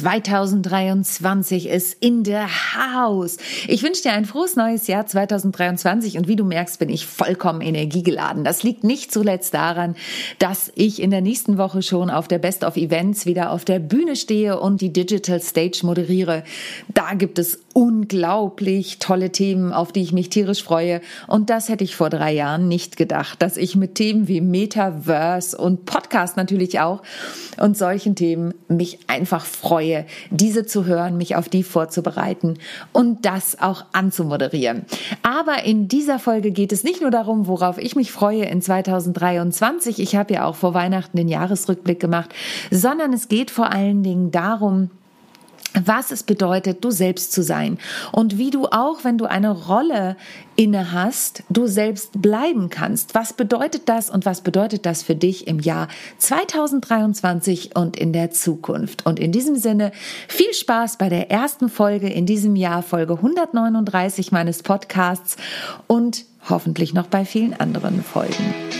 2023 ist in der Haus. Ich wünsche dir ein frohes neues Jahr 2023 und wie du merkst, bin ich vollkommen energiegeladen. Das liegt nicht zuletzt daran, dass ich in der nächsten Woche schon auf der Best of Events wieder auf der Bühne stehe und die Digital Stage moderiere. Da gibt es unglaublich tolle Themen, auf die ich mich tierisch freue. Und das hätte ich vor drei Jahren nicht gedacht, dass ich mit Themen wie Metaverse und Podcast natürlich auch und solchen Themen mich einfach freue, diese zu hören, mich auf die vorzubereiten und das auch anzumoderieren. Aber in dieser Folge geht es nicht nur darum, worauf ich mich freue in 2023. Ich habe ja auch vor Weihnachten den Jahresrückblick gemacht, sondern es geht vor allen Dingen darum, was es bedeutet, du selbst zu sein und wie du auch, wenn du eine Rolle inne hast, du selbst bleiben kannst. Was bedeutet das und was bedeutet das für dich im Jahr 2023 und in der Zukunft? Und in diesem Sinne viel Spaß bei der ersten Folge in diesem Jahr, Folge 139 meines Podcasts und hoffentlich noch bei vielen anderen Folgen.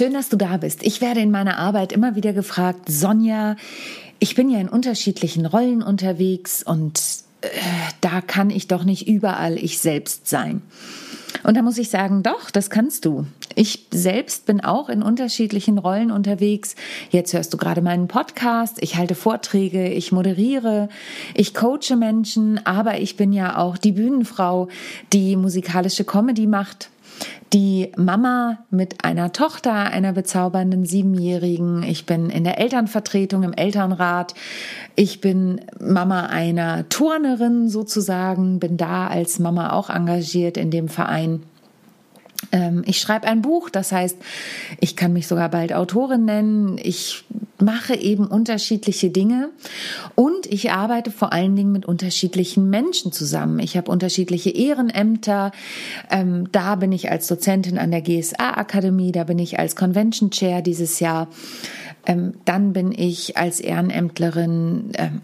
Schön, dass du da bist. Ich werde in meiner Arbeit immer wieder gefragt, Sonja, ich bin ja in unterschiedlichen Rollen unterwegs und äh, da kann ich doch nicht überall ich selbst sein. Und da muss ich sagen, doch, das kannst du. Ich selbst bin auch in unterschiedlichen Rollen unterwegs. Jetzt hörst du gerade meinen Podcast, ich halte Vorträge, ich moderiere, ich coache Menschen, aber ich bin ja auch die Bühnenfrau, die musikalische Comedy macht die Mama mit einer Tochter, einer bezaubernden Siebenjährigen. Ich bin in der Elternvertretung im Elternrat. Ich bin Mama einer Turnerin sozusagen, bin da als Mama auch engagiert in dem Verein. Ähm, ich schreibe ein Buch, das heißt, ich kann mich sogar bald Autorin nennen. Ich mache eben unterschiedliche Dinge und ich arbeite vor allen Dingen mit unterschiedlichen Menschen zusammen. Ich habe unterschiedliche Ehrenämter. Ähm, da bin ich als Dozentin an der GSA Akademie, da bin ich als Convention Chair dieses Jahr. Ähm, dann bin ich als Ehrenämtlerin ähm,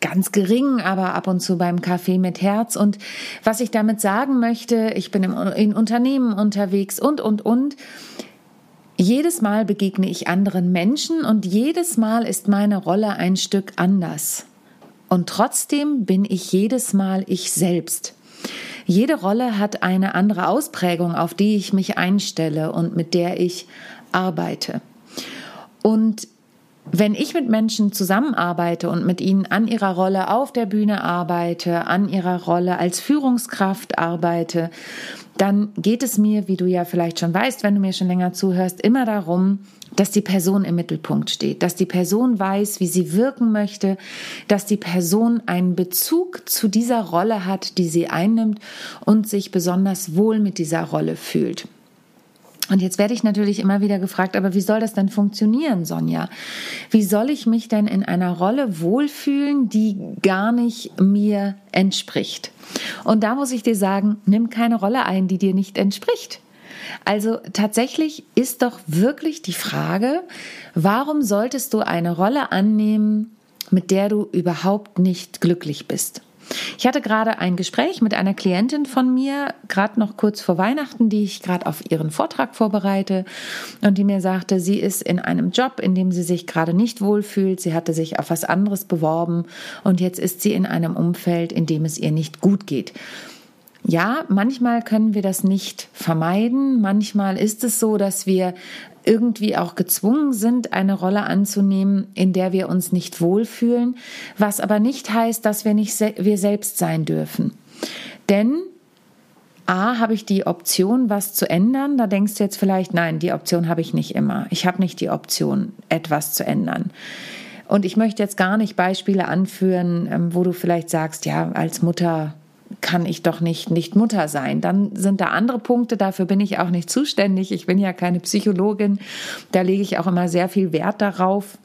ganz gering, aber ab und zu beim Café mit Herz. Und was ich damit sagen möchte, ich bin in Unternehmen unterwegs und, und, und. Jedes Mal begegne ich anderen Menschen und jedes Mal ist meine Rolle ein Stück anders. Und trotzdem bin ich jedes Mal ich selbst. Jede Rolle hat eine andere Ausprägung, auf die ich mich einstelle und mit der ich arbeite. Und wenn ich mit Menschen zusammenarbeite und mit ihnen an ihrer Rolle auf der Bühne arbeite, an ihrer Rolle als Führungskraft arbeite, dann geht es mir, wie du ja vielleicht schon weißt, wenn du mir schon länger zuhörst, immer darum, dass die Person im Mittelpunkt steht, dass die Person weiß, wie sie wirken möchte, dass die Person einen Bezug zu dieser Rolle hat, die sie einnimmt und sich besonders wohl mit dieser Rolle fühlt. Und jetzt werde ich natürlich immer wieder gefragt, aber wie soll das denn funktionieren, Sonja? Wie soll ich mich denn in einer Rolle wohlfühlen, die gar nicht mir entspricht? Und da muss ich dir sagen, nimm keine Rolle ein, die dir nicht entspricht. Also tatsächlich ist doch wirklich die Frage, warum solltest du eine Rolle annehmen, mit der du überhaupt nicht glücklich bist? Ich hatte gerade ein Gespräch mit einer Klientin von mir, gerade noch kurz vor Weihnachten, die ich gerade auf ihren Vortrag vorbereite und die mir sagte, sie ist in einem Job, in dem sie sich gerade nicht wohlfühlt. Sie hatte sich auf was anderes beworben und jetzt ist sie in einem Umfeld, in dem es ihr nicht gut geht. Ja, manchmal können wir das nicht vermeiden. Manchmal ist es so, dass wir irgendwie auch gezwungen sind, eine Rolle anzunehmen, in der wir uns nicht wohlfühlen, was aber nicht heißt, dass wir nicht wir selbst sein dürfen. Denn A, habe ich die Option, was zu ändern? Da denkst du jetzt vielleicht, nein, die Option habe ich nicht immer. Ich habe nicht die Option, etwas zu ändern. Und ich möchte jetzt gar nicht Beispiele anführen, ähm, wo du vielleicht sagst, ja, als Mutter kann ich doch nicht, nicht Mutter sein. Dann sind da andere Punkte, dafür bin ich auch nicht zuständig. Ich bin ja keine Psychologin. Da lege ich auch immer sehr viel Wert darauf,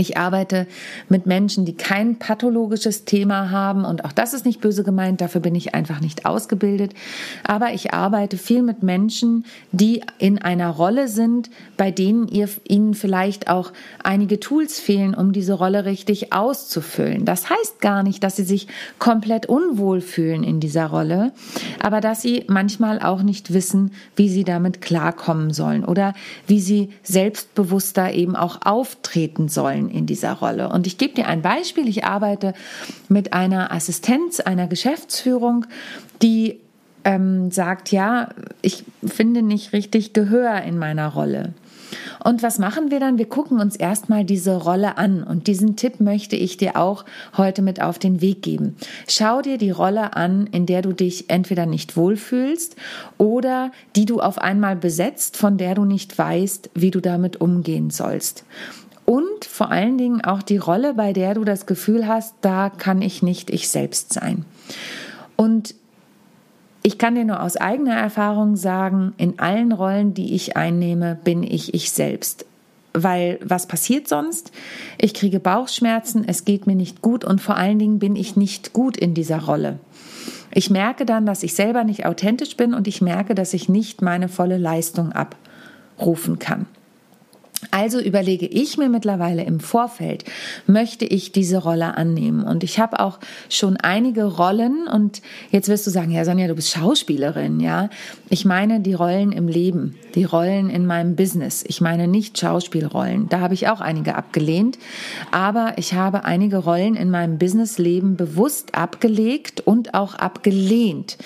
Ich arbeite mit Menschen, die kein pathologisches Thema haben und auch das ist nicht böse gemeint, dafür bin ich einfach nicht ausgebildet. Aber ich arbeite viel mit Menschen, die in einer Rolle sind, bei denen ihr, ihnen vielleicht auch einige Tools fehlen, um diese Rolle richtig auszufüllen. Das heißt gar nicht, dass sie sich komplett unwohl fühlen in dieser Rolle, aber dass sie manchmal auch nicht wissen, wie sie damit klarkommen sollen oder wie sie selbstbewusster eben auch auftreten sollen in dieser Rolle. Und ich gebe dir ein Beispiel. Ich arbeite mit einer Assistenz einer Geschäftsführung, die ähm, sagt, ja, ich finde nicht richtig Gehör in meiner Rolle. Und was machen wir dann? Wir gucken uns erstmal diese Rolle an. Und diesen Tipp möchte ich dir auch heute mit auf den Weg geben. Schau dir die Rolle an, in der du dich entweder nicht wohlfühlst oder die du auf einmal besetzt, von der du nicht weißt, wie du damit umgehen sollst und vor allen Dingen auch die Rolle, bei der du das Gefühl hast, da kann ich nicht ich selbst sein. Und ich kann dir nur aus eigener Erfahrung sagen, in allen Rollen, die ich einnehme, bin ich ich selbst. Weil was passiert sonst? Ich kriege Bauchschmerzen, es geht mir nicht gut und vor allen Dingen bin ich nicht gut in dieser Rolle. Ich merke dann, dass ich selber nicht authentisch bin und ich merke, dass ich nicht meine volle Leistung abrufen kann. Also überlege ich mir mittlerweile im Vorfeld, möchte ich diese Rolle annehmen? Und ich habe auch schon einige Rollen und jetzt wirst du sagen, ja Sonja, du bist Schauspielerin, ja? Ich meine die Rollen im Leben, die Rollen in meinem Business. Ich meine nicht Schauspielrollen. Da habe ich auch einige abgelehnt, aber ich habe einige Rollen in meinem Businessleben bewusst abgelegt und auch abgelehnt,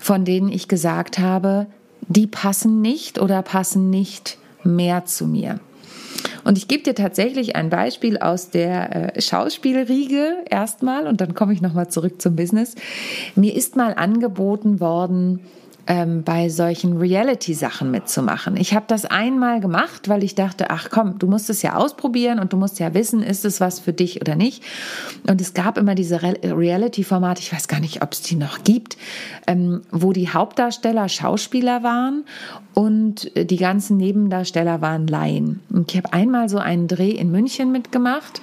von denen ich gesagt habe, die passen nicht oder passen nicht mehr zu mir. Und ich gebe dir tatsächlich ein Beispiel aus der äh, Schauspielriege erstmal und dann komme ich nochmal zurück zum Business. Mir ist mal angeboten worden, ähm, bei solchen Reality-Sachen mitzumachen. Ich habe das einmal gemacht, weil ich dachte, ach komm, du musst es ja ausprobieren und du musst ja wissen, ist es was für dich oder nicht. Und es gab immer diese Re Reality-Formate, ich weiß gar nicht, ob es die noch gibt, ähm, wo die Hauptdarsteller Schauspieler waren und die ganzen Nebendarsteller waren Laien. Und ich habe einmal so einen Dreh in München mitgemacht.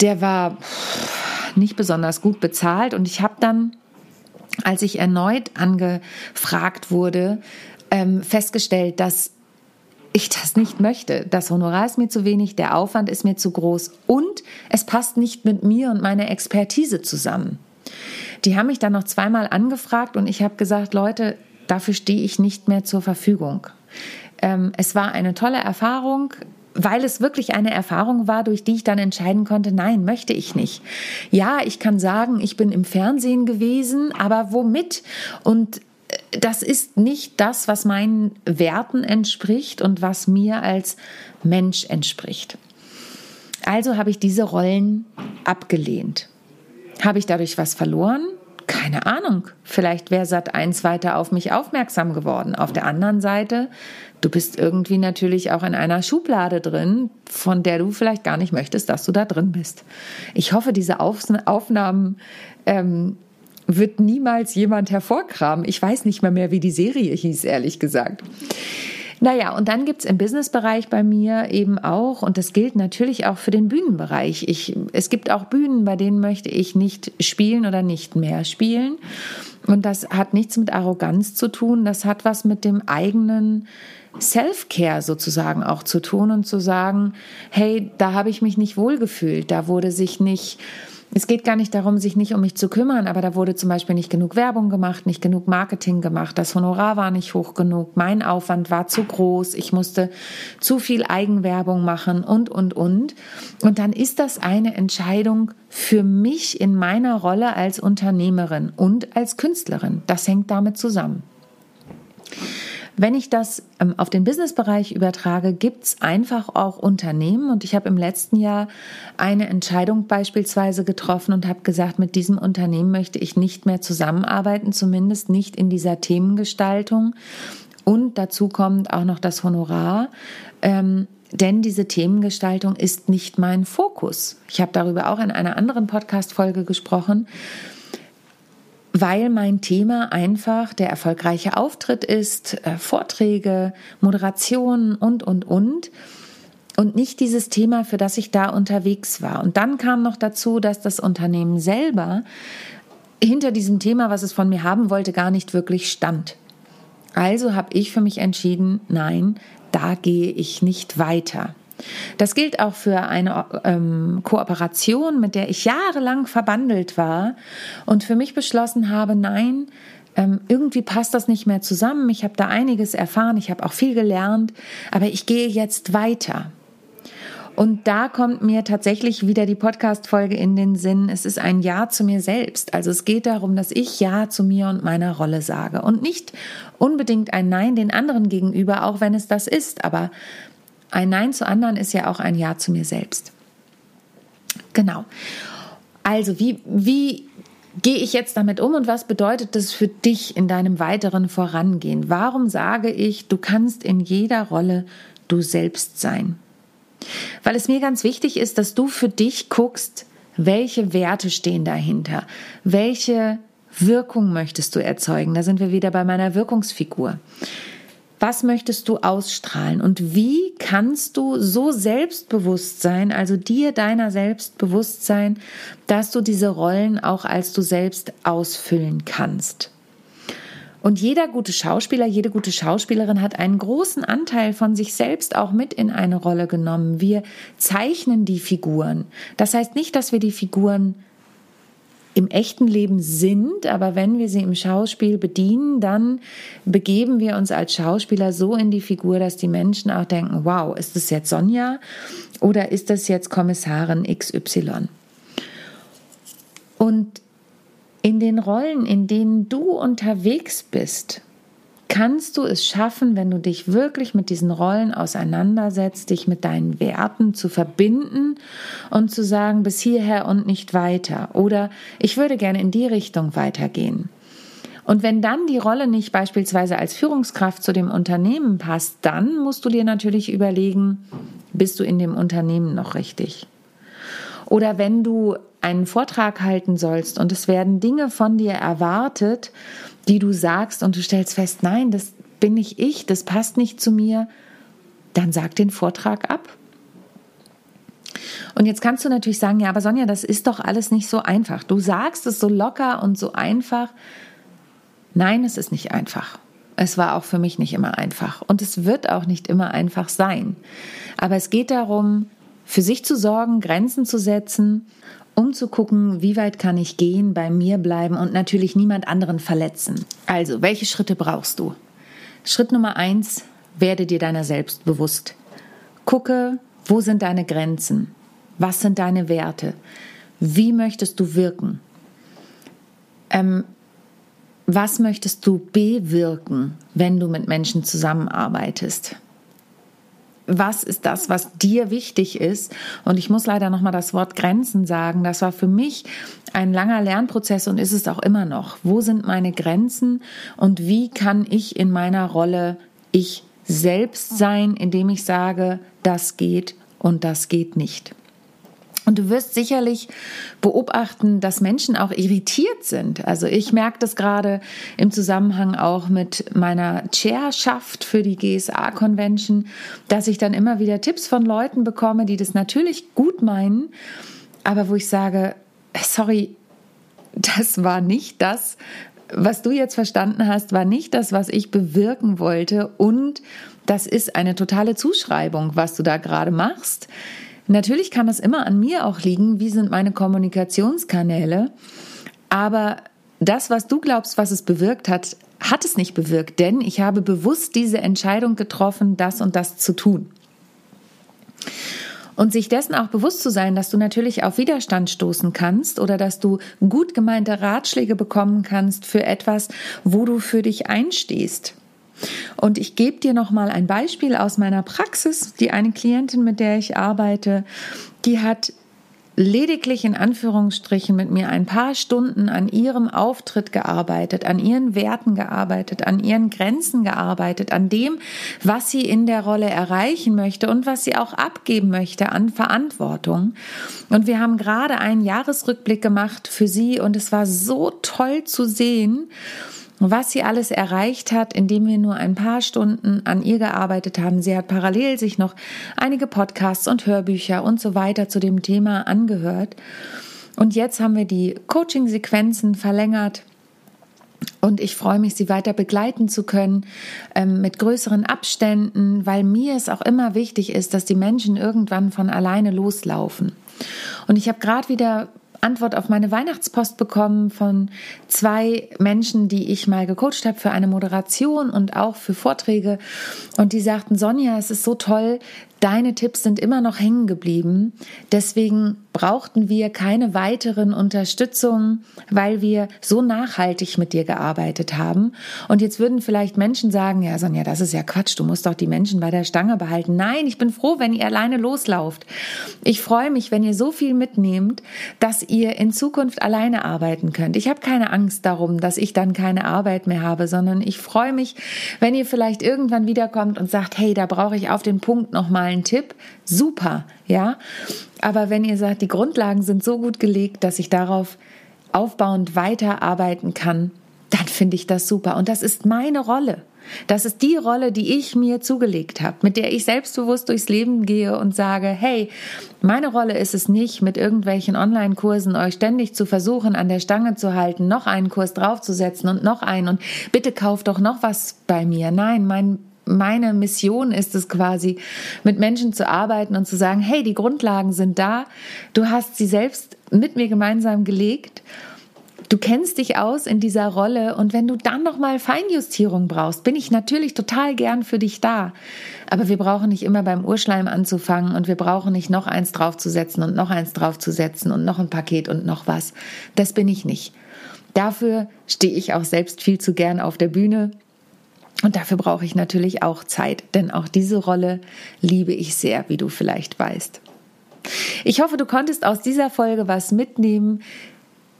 Der war nicht besonders gut bezahlt und ich habe dann als ich erneut angefragt wurde, ähm, festgestellt, dass ich das nicht möchte. Das Honorar ist mir zu wenig, der Aufwand ist mir zu groß und es passt nicht mit mir und meiner Expertise zusammen. Die haben mich dann noch zweimal angefragt und ich habe gesagt, Leute, dafür stehe ich nicht mehr zur Verfügung. Ähm, es war eine tolle Erfahrung weil es wirklich eine Erfahrung war, durch die ich dann entscheiden konnte, nein, möchte ich nicht. Ja, ich kann sagen, ich bin im Fernsehen gewesen, aber womit? Und äh, das ist nicht das, was meinen Werten entspricht und was mir als Mensch entspricht. Also habe ich diese Rollen abgelehnt. Habe ich dadurch was verloren? Keine Ahnung. Vielleicht wäre Sat 1 weiter auf mich aufmerksam geworden. Auf der anderen Seite Du bist irgendwie natürlich auch in einer Schublade drin, von der du vielleicht gar nicht möchtest, dass du da drin bist. Ich hoffe, diese Aufnahmen ähm, wird niemals jemand hervorkramen. Ich weiß nicht mehr mehr, wie die Serie hieß, ehrlich gesagt. Naja, und dann gibt's im Businessbereich bei mir eben auch, und das gilt natürlich auch für den Bühnenbereich. Ich, es gibt auch Bühnen, bei denen möchte ich nicht spielen oder nicht mehr spielen. Und das hat nichts mit Arroganz zu tun, das hat was mit dem eigenen Self-Care sozusagen auch zu tun und zu sagen, hey, da habe ich mich nicht wohlgefühlt, da wurde sich nicht, es geht gar nicht darum, sich nicht um mich zu kümmern, aber da wurde zum Beispiel nicht genug Werbung gemacht, nicht genug Marketing gemacht, das Honorar war nicht hoch genug, mein Aufwand war zu groß, ich musste zu viel Eigenwerbung machen und, und, und. Und dann ist das eine Entscheidung für mich in meiner Rolle als Unternehmerin und als Künstlerin. Das hängt damit zusammen. Wenn ich das ähm, auf den Businessbereich übertrage, gibt's einfach auch Unternehmen und ich habe im letzten Jahr eine Entscheidung beispielsweise getroffen und habe gesagt, mit diesem Unternehmen möchte ich nicht mehr zusammenarbeiten, zumindest nicht in dieser Themengestaltung. Und dazu kommt auch noch das Honorar. Ähm, denn diese Themengestaltung ist nicht mein Fokus. Ich habe darüber auch in einer anderen Podcast-Folge gesprochen weil mein Thema einfach der erfolgreiche Auftritt ist, äh, Vorträge, Moderationen und, und, und. und nicht dieses Thema, für das ich da unterwegs war. Und dann kam noch dazu, dass das Unternehmen selber hinter diesem Thema, was es von mir haben wollte, gar nicht wirklich stand. Also habe ich für mich entschieden, nein, da gehe ich nicht weiter. Das gilt auch für eine ähm, Kooperation, mit der ich jahrelang verbandelt war und für mich beschlossen habe, nein, ähm, irgendwie passt das nicht mehr zusammen. Ich habe da einiges erfahren, ich habe auch viel gelernt, aber ich gehe jetzt weiter. Und da kommt mir tatsächlich wieder die Podcast-Folge in den Sinn. Es ist ein Ja zu mir selbst. Also es geht darum, dass ich Ja zu mir und meiner Rolle sage und nicht unbedingt ein Nein den anderen gegenüber, auch wenn es das ist. Aber ein Nein zu anderen ist ja auch ein Ja zu mir selbst. Genau. Also wie, wie gehe ich jetzt damit um und was bedeutet das für dich in deinem weiteren Vorangehen? Warum sage ich, du kannst in jeder Rolle du selbst sein? Weil es mir ganz wichtig ist, dass du für dich guckst, welche Werte stehen dahinter, welche Wirkung möchtest du erzeugen. Da sind wir wieder bei meiner Wirkungsfigur. Was möchtest du ausstrahlen und wie kannst du so selbstbewusst sein, also dir deiner selbst bewusst sein, dass du diese Rollen auch als du selbst ausfüllen kannst? Und jeder gute Schauspieler, jede gute Schauspielerin hat einen großen Anteil von sich selbst auch mit in eine Rolle genommen. Wir zeichnen die Figuren. Das heißt nicht, dass wir die Figuren im echten Leben sind, aber wenn wir sie im Schauspiel bedienen, dann begeben wir uns als Schauspieler so in die Figur, dass die Menschen auch denken, wow, ist das jetzt Sonja oder ist das jetzt Kommissarin XY? Und in den Rollen, in denen du unterwegs bist, kannst du es schaffen, wenn du dich wirklich mit diesen Rollen auseinandersetzt, dich mit deinen Werten zu verbinden und zu sagen, bis hierher und nicht weiter. Oder ich würde gerne in die Richtung weitergehen. Und wenn dann die Rolle nicht beispielsweise als Führungskraft zu dem Unternehmen passt, dann musst du dir natürlich überlegen, bist du in dem Unternehmen noch richtig? Oder wenn du einen Vortrag halten sollst und es werden Dinge von dir erwartet, die du sagst und du stellst fest, nein, das bin nicht ich, das passt nicht zu mir, dann sag den Vortrag ab. Und jetzt kannst du natürlich sagen, ja, aber Sonja, das ist doch alles nicht so einfach. Du sagst es so locker und so einfach. Nein, es ist nicht einfach. Es war auch für mich nicht immer einfach. Und es wird auch nicht immer einfach sein. Aber es geht darum, für sich zu sorgen, Grenzen zu setzen um zu gucken, wie weit kann ich gehen, bei mir bleiben und natürlich niemand anderen verletzen. Also, welche Schritte brauchst du? Schritt Nummer eins, werde dir deiner selbst bewusst. Gucke, wo sind deine Grenzen? Was sind deine Werte? Wie möchtest du wirken? Ähm, was möchtest du bewirken, wenn du mit Menschen zusammenarbeitest? Was ist das, was dir wichtig ist. Und ich muss leider nochmal das Wort Grenzen sagen. Das war für mich ein langer Lernprozess und ist es auch immer noch. Wo sind meine Grenzen und wie kann ich in meiner Rolle ich selbst sein, indem ich sage, das geht und das geht nicht. Und du wirst sicherlich beobachten, dass Menschen auch irritiert sind. Also ich merke das gerade im Zusammenhang auch mit meiner Chairschaft für die GSA-Convention, dass ich dann immer wieder Tipps von Leuten bekomme, die das natürlich gut meinen, aber wo ich sage, sorry, das war nicht das, was du jetzt verstanden hast, war nicht das, was ich bewirken wollte. Und das ist eine totale Zuschreibung, was du da gerade machst. Natürlich kann es immer an mir auch liegen, wie sind meine Kommunikationskanäle, aber das, was du glaubst, was es bewirkt hat, hat es nicht bewirkt, denn ich habe bewusst diese Entscheidung getroffen, das und das zu tun. Und sich dessen auch bewusst zu sein, dass du natürlich auf Widerstand stoßen kannst oder dass du gut gemeinte Ratschläge bekommen kannst für etwas, wo du für dich einstehst. Und ich gebe dir noch mal ein Beispiel aus meiner Praxis. Die eine Klientin, mit der ich arbeite, die hat lediglich in Anführungsstrichen mit mir ein paar Stunden an ihrem Auftritt gearbeitet, an ihren Werten gearbeitet, an ihren Grenzen gearbeitet, an dem, was sie in der Rolle erreichen möchte und was sie auch abgeben möchte an Verantwortung. Und wir haben gerade einen Jahresrückblick gemacht für sie und es war so toll zu sehen, was sie alles erreicht hat, indem wir nur ein paar Stunden an ihr gearbeitet haben. Sie hat parallel sich noch einige Podcasts und Hörbücher und so weiter zu dem Thema angehört. Und jetzt haben wir die Coaching-Sequenzen verlängert. Und ich freue mich, sie weiter begleiten zu können ähm, mit größeren Abständen, weil mir es auch immer wichtig ist, dass die Menschen irgendwann von alleine loslaufen. Und ich habe gerade wieder Antwort auf meine Weihnachtspost bekommen von zwei Menschen, die ich mal gecoacht habe für eine Moderation und auch für Vorträge. Und die sagten, Sonja, es ist so toll, deine Tipps sind immer noch hängen geblieben. Deswegen brauchten wir keine weiteren Unterstützung, weil wir so nachhaltig mit dir gearbeitet haben. Und jetzt würden vielleicht Menschen sagen, ja, Sonja, das ist ja Quatsch, du musst doch die Menschen bei der Stange behalten. Nein, ich bin froh, wenn ihr alleine loslauft. Ich freue mich, wenn ihr so viel mitnehmt, dass ihr in Zukunft alleine arbeiten könnt. Ich habe keine Angst darum, dass ich dann keine Arbeit mehr habe, sondern ich freue mich, wenn ihr vielleicht irgendwann wiederkommt und sagt, hey, da brauche ich auf den Punkt nochmal einen Tipp. Super, ja. Aber wenn ihr sagt, die Grundlagen sind so gut gelegt, dass ich darauf aufbauend weiterarbeiten kann, dann finde ich das super. Und das ist meine Rolle. Das ist die Rolle, die ich mir zugelegt habe, mit der ich selbstbewusst durchs Leben gehe und sage, hey, meine Rolle ist es nicht, mit irgendwelchen Online-Kursen euch ständig zu versuchen, an der Stange zu halten, noch einen Kurs draufzusetzen und noch einen und bitte kauft doch noch was bei mir. Nein, mein meine Mission ist es quasi, mit Menschen zu arbeiten und zu sagen, hey, die Grundlagen sind da, du hast sie selbst mit mir gemeinsam gelegt. Du kennst dich aus in dieser Rolle und wenn du dann noch mal Feinjustierung brauchst, bin ich natürlich total gern für dich da. Aber wir brauchen nicht immer beim Urschleim anzufangen und wir brauchen nicht noch eins draufzusetzen und noch eins draufzusetzen und noch ein Paket und noch was. Das bin ich nicht. Dafür stehe ich auch selbst viel zu gern auf der Bühne und dafür brauche ich natürlich auch Zeit, denn auch diese Rolle liebe ich sehr, wie du vielleicht weißt. Ich hoffe, du konntest aus dieser Folge was mitnehmen.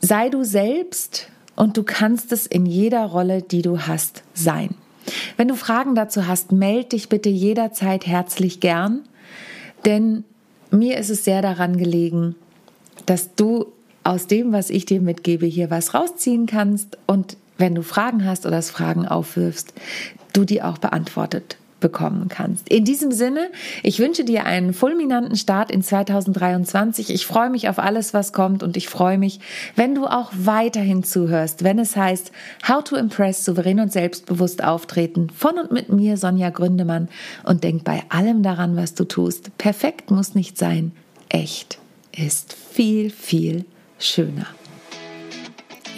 Sei du selbst und du kannst es in jeder Rolle, die du hast, sein. Wenn du Fragen dazu hast, melde dich bitte jederzeit herzlich gern, denn mir ist es sehr daran gelegen, dass du aus dem, was ich dir mitgebe, hier was rausziehen kannst und wenn du Fragen hast oder es Fragen aufwirfst, du die auch beantwortet bekommen kannst. In diesem Sinne, ich wünsche dir einen fulminanten Start in 2023. Ich freue mich auf alles, was kommt und ich freue mich, wenn du auch weiterhin zuhörst, wenn es heißt How to Impress, souverän und selbstbewusst auftreten von und mit mir, Sonja Gründemann und denk bei allem daran, was du tust. Perfekt muss nicht sein. Echt ist viel, viel schöner.